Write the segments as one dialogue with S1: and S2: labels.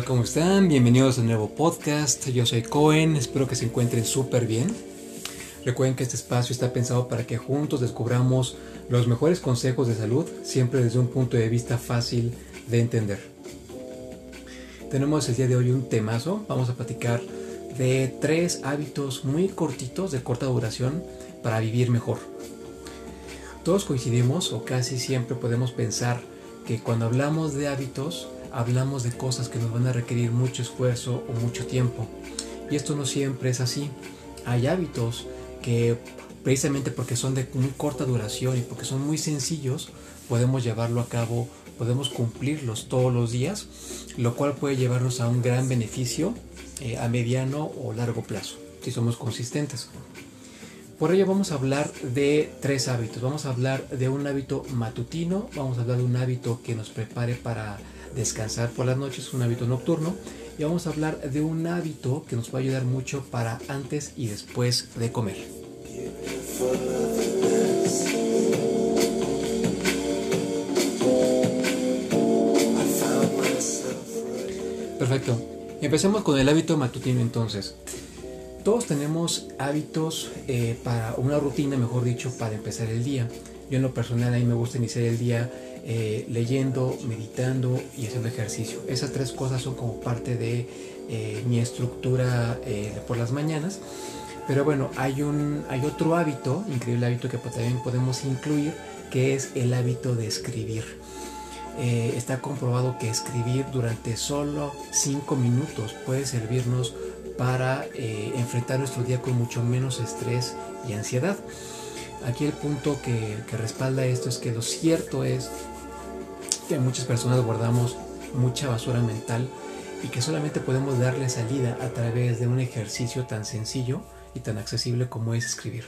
S1: ¿Cómo están? Bienvenidos a un nuevo podcast. Yo soy Cohen, espero que se encuentren súper bien. Recuerden que este espacio está pensado para que juntos descubramos los mejores consejos de salud, siempre desde un punto de vista fácil de entender. Tenemos el día de hoy un temazo, vamos a platicar de tres hábitos muy cortitos, de corta duración, para vivir mejor. Todos coincidimos o casi siempre podemos pensar que cuando hablamos de hábitos, hablamos de cosas que nos van a requerir mucho esfuerzo o mucho tiempo. Y esto no siempre es así. Hay hábitos que precisamente porque son de muy corta duración y porque son muy sencillos, podemos llevarlo a cabo, podemos cumplirlos todos los días, lo cual puede llevarnos a un gran beneficio eh, a mediano o largo plazo, si somos consistentes. Por ello vamos a hablar de tres hábitos. Vamos a hablar de un hábito matutino, vamos a hablar de un hábito que nos prepare para descansar por las noches, un hábito nocturno, y vamos a hablar de un hábito que nos va a ayudar mucho para antes y después de comer. Perfecto. Empecemos con el hábito matutino entonces. Todos tenemos hábitos eh, para una rutina, mejor dicho, para empezar el día. Yo en lo personal a mí me gusta iniciar el día eh, leyendo, meditando y haciendo ejercicio. Esas tres cosas son como parte de eh, mi estructura por las mañanas. Pero bueno, hay, un, hay otro hábito, increíble hábito que también podemos incluir, que es el hábito de escribir. está comprobado que escribir durante solo 5 minutos puede servirnos para eh, enfrentar nuestro día con mucho menos estrés y ansiedad. Aquí el punto que, respalda esto es que lo cierto es que muchas personas guardamos mucha basura mental y que solamente podemos darle salida a través de un ejercicio tan sencillo y tan accesible como es escribir.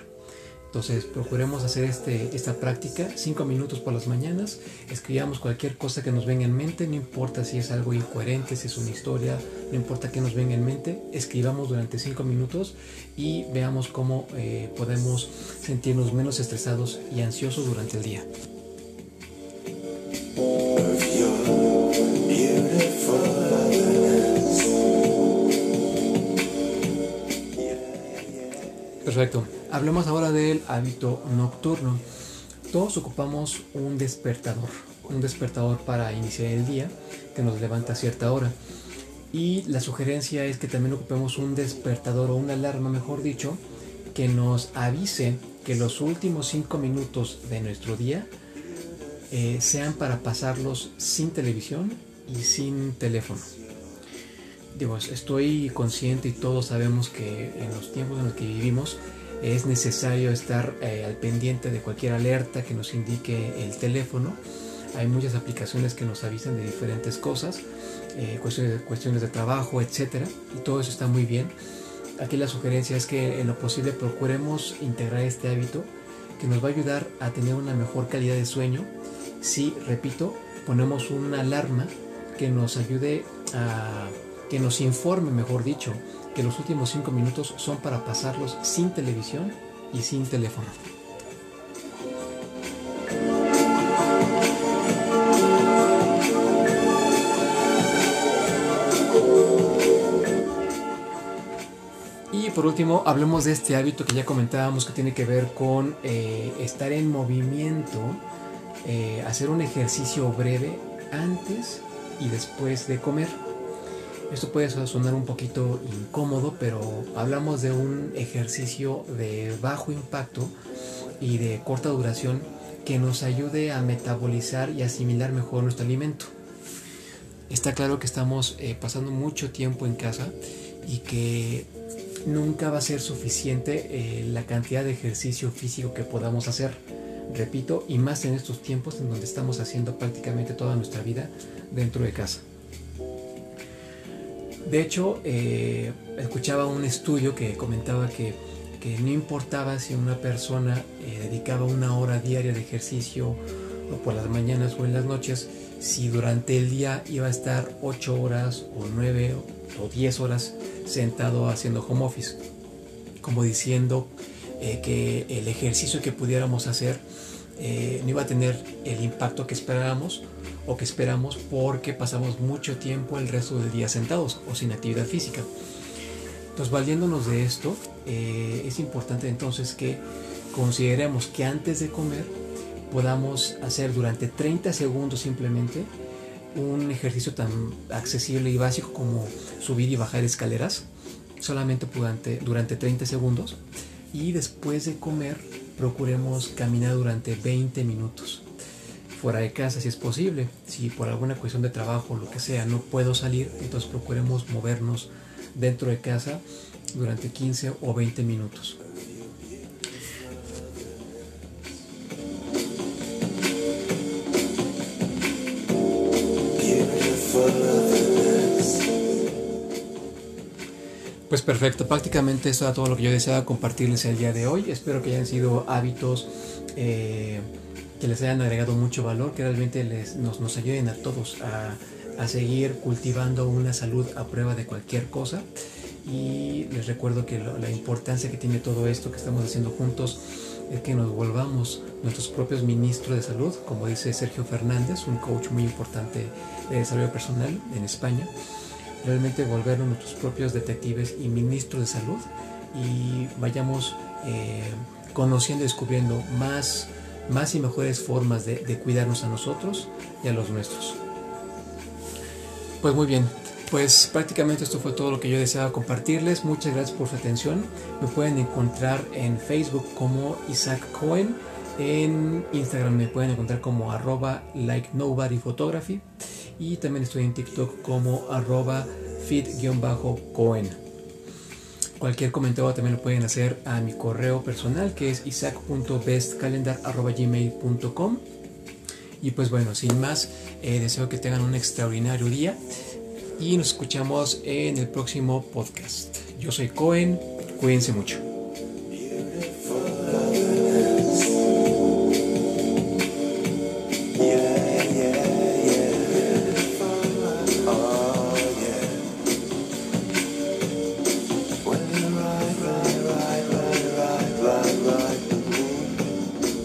S1: Entonces procuremos hacer este, esta práctica, cinco minutos por las mañanas, escribamos cualquier cosa que nos venga en mente, no importa si es algo incoherente, si es una historia, no importa qué nos venga en mente, escribamos durante cinco minutos y veamos cómo eh, podemos sentirnos menos estresados y ansiosos durante el día. Perfecto. Hablemos ahora del hábito nocturno. Todos ocupamos un despertador, un despertador para iniciar el día que nos levanta a cierta hora. Y la sugerencia es que también ocupemos un despertador o una alarma, mejor dicho, que nos avise que los últimos cinco minutos de nuestro día eh, sean para pasarlos sin televisión y sin teléfono. Digo, estoy consciente y todos sabemos que en los tiempos en los que vivimos es necesario estar eh, al pendiente de cualquier alerta que nos indique el teléfono. Hay muchas aplicaciones que nos avisan de diferentes cosas, eh, cuestiones, cuestiones de trabajo, etc. Y todo eso está muy bien. Aquí la sugerencia es que en lo posible procuremos integrar este hábito que nos va a ayudar a tener una mejor calidad de sueño si, repito, ponemos una alarma que nos ayude a que nos informe, mejor dicho, que los últimos cinco minutos son para pasarlos sin televisión y sin teléfono. Y por último, hablemos de este hábito que ya comentábamos que tiene que ver con eh, estar en movimiento, eh, hacer un ejercicio breve antes y después de comer. Esto puede sonar un poquito incómodo, pero hablamos de un ejercicio de bajo impacto y de corta duración que nos ayude a metabolizar y asimilar mejor nuestro alimento. Está claro que estamos eh, pasando mucho tiempo en casa y que nunca va a ser suficiente eh, la cantidad de ejercicio físico que podamos hacer. Repito, y más en estos tiempos en donde estamos haciendo prácticamente toda nuestra vida dentro de casa. De hecho, eh, escuchaba un estudio que comentaba que, no importaba si una persona eh, dedicaba una hora diaria de ejercicio o por las mañanas o en las noches, si durante el día iba a estar 8 horas o 9 o 10 horas sentado haciendo home office, como diciendo eh, que el ejercicio que pudiéramos hacer eh, no iba a tener el impacto que esperábamos o que esperamos porque pasamos mucho tiempo el resto del día sentados o sin actividad física. Entonces, valiéndonos de esto, eh, es importante entonces que consideremos que antes de comer podamos hacer durante 30 segundos simplemente un ejercicio tan accesible y básico como subir y bajar escaleras, solamente durante, durante 30 segundos. Y después de comer, procuremos caminar durante 20 minutos fuera de casa si es posible. Si por alguna cuestión de trabajo o lo que sea no puedo salir, entonces procuremos movernos dentro de casa durante 15 o 20 minutos. Pues perfecto, prácticamente eso era todo lo que yo deseaba compartirles el día de hoy. Espero que hayan sido hábitos eh, que les hayan agregado mucho valor, que realmente les, nos, nos ayuden a todos a, a seguir cultivando una salud a prueba de cualquier cosa. Y les recuerdo que la importancia que tiene todo esto que estamos haciendo juntos es que nos volvamos nuestros propios ministros de salud, como dice Sergio Fernández, un coach muy importante de desarrollo personal en España. Realmente volvernos nuestros propios detectives y ministros de salud y vayamos eh, conociendo y descubriendo más más y mejores formas de, cuidarnos a nosotros y a los nuestros. Pues muy bien, pues prácticamente esto fue todo lo que yo deseaba compartirles. Muchas gracias por su atención. Me pueden encontrar en Facebook como Isaac Cohen. En Instagram me pueden encontrar como arroba like nobody photography. Y también estoy en TikTok como arroba fit-cohen. Cualquier comentario también lo pueden hacer a mi correo personal que es isaac.bestcalendar.gmail.com Y pues bueno, sin más, eh, deseo que tengan un extraordinario día y nos escuchamos en el próximo podcast. Yo soy Cohen, cuídense mucho.